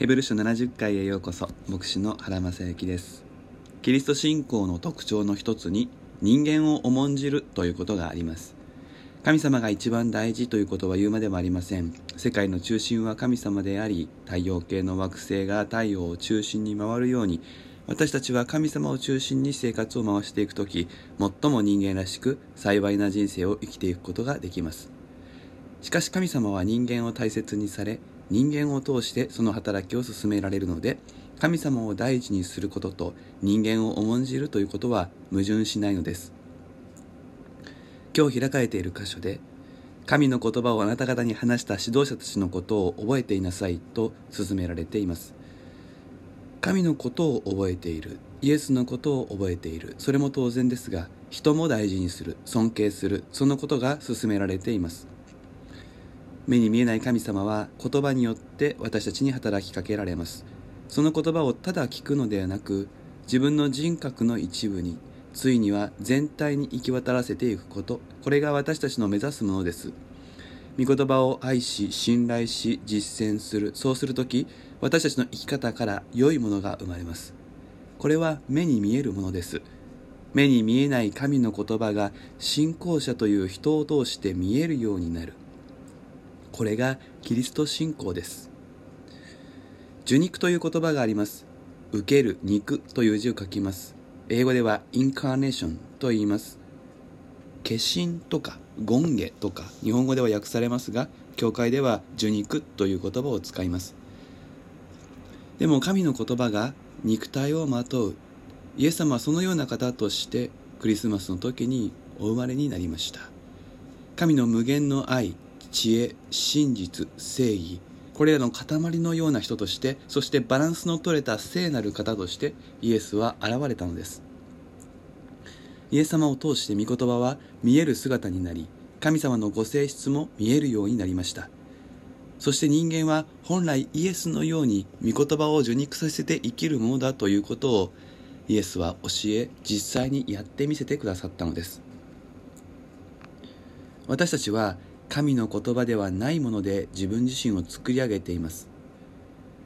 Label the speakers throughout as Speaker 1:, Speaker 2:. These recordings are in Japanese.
Speaker 1: ヘブル書70回へようこそ牧師の原正幸です。キリスト信仰の特徴の一つに人間を重んじるということがあります。神様が一番大事ということは言うまでもありません。世界の中心は神様であり太陽系の惑星が太陽を中心に回るように私たちは神様を中心に生活を回していく時最も人間らしく幸いな人生を生きていくことができます。しかし神様は人間を大切にされ人間を通してその働きを進められるので神様を第一にすることと人間を重んじるということは矛盾しないのです。今日開かれている箇所で神の言葉をあなた方に話した指導者たちのことを覚えていなさいと勧められています。神のことを覚えているイエスのことを覚えているそれも当然ですが人も大事にする尊敬するそのことが勧められています。目に見えない神様は言葉によって私たちに働きかけられます。その言葉をただ聞くのではなく自分の人格の一部についには全体に行き渡らせていくこと。これが私たちの目指すものです。御言葉を愛し信頼し実践する。そうする時私たちの生き方から良いものが生まれます。これは目に見えるものです。目に見えない神の言葉が信仰者という人を通して見えるようになる。これがキリスト信仰です。受肉という言葉があります。受ける肉という字を書きます。英語ではインカーネーションと言います。化身とか権下とか日本語では訳されますが教会では受肉という言葉を使います。でも神の言葉が肉体をまとう。イエス様はそのような方としてクリスマスの時にお生まれになりました。神の無限の愛知恵真実正義これらの塊のような人としてそしてバランスの取れた聖なる方としてイエスは現れたのです。イエス様を通して御言葉は見える姿になり神様のご性質も見えるようになりました。そして人間は本来イエスのように御言葉を受肉させて生きるものだということをイエスは教え実際にやってみせてくださったのです。私たちは神の言葉ではないもので自分自身を作り上げています。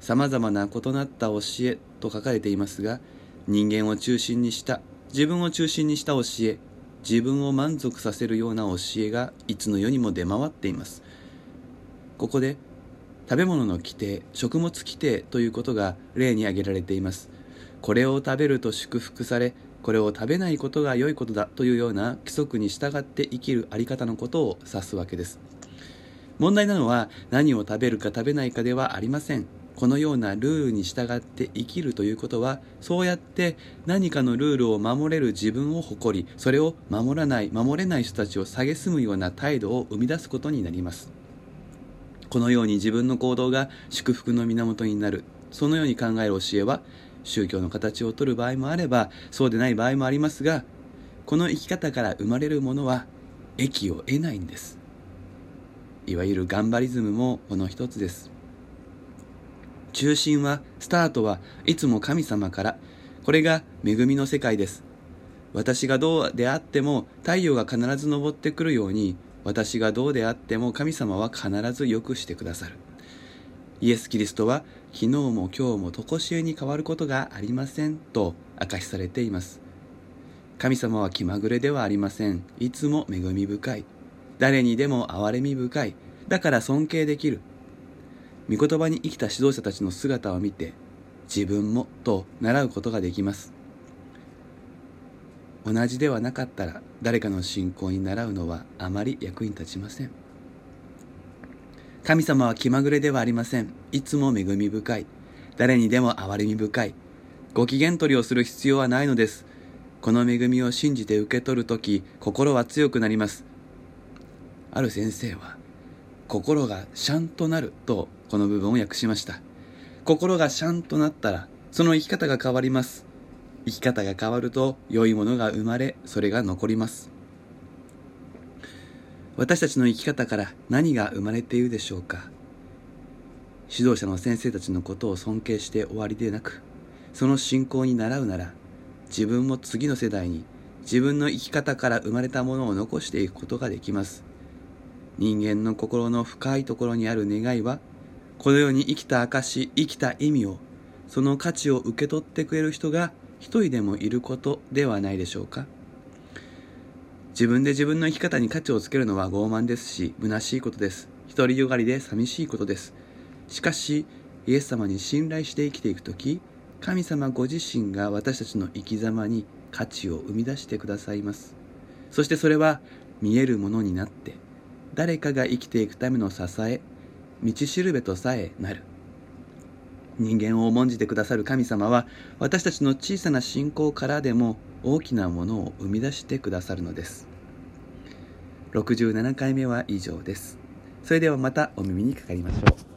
Speaker 1: さまざまな異なった教えと書かれていますが人間を中心にした自分を中心にした教え自分を満足させるような教えがいつの世にも出回っています。ここで食べ物の規定食物規定ということが例に挙げられています。これを食べると祝福されこれを食べないことが良いことだというような規則に従って生きるあり方のことを指すわけです。問題なのは何を食べるか食べないかではありません。このようなルールに従って生きるということはそうやって何かのルールを守れる自分を誇りそれを守らない守れない人たちを蔑むような態度を生み出すことになります。このように自分の行動が祝福の源になる。そのように考える教えは宗教の形をとる場合もあればそうでない場合もありますがこの生き方から生まれるものは益を得ないんです。いわゆるガンバリズムもこの一つです。中心はスタートはいつも神様からこれが恵みの世界です。私がどうであっても太陽が必ず昇ってくるように私がどうであっても神様は必ず良くしてくださる。イエス・キリストは昨日も今日も常しえに変わることがありませんと明かしされています。神様は気まぐれではありません。いつも恵み深い。誰にでも憐れみ深い。だから尊敬できる。御言葉に生きた指導者たちの姿を見て自分もと習うことができます。同じではなかったら誰かの信仰に習うのはあまり役に立ちません。神様は気まぐれではありません。いつも恵み深い。誰にでも憐れみ深い。ご機嫌取りをする必要はないのです。この恵みを信じて受け取るとき、心は強くなります。ある先生は、心がシャンとなると、この部分を訳しました。心がシャンとなったら、その生き方が変わります。生き方が変わると、良いものが生まれ、それが残ります。私たちの生き方から何が生まれているでしょうか？指導者の先生たちのことを尊敬して終わりでなくその信仰に倣うなら自分も次の世代に自分の生き方から生まれたものを残していくことができます。人間の心の深いところにある願いはこのように生きた証生きた意味をその価値を受け取ってくれる人が一人でもいることではないでしょうか？自分で自分の生き方に価値をつけるのは傲慢ですし虚しいことです。独りよがりで寂しいことです。しかしイエス様に信頼して生きていく時神様ご自身が私たちの生き様に価値を生み出してくださいます。そしてそれは見えるものになって誰かが生きていくための支え道しるべとさえなる。人間を重んじてくださる神様は私たちの小さな信仰からでも大きなものを生み出してくださるのです。67回目は以上です。それではまたお耳にかかりましょう。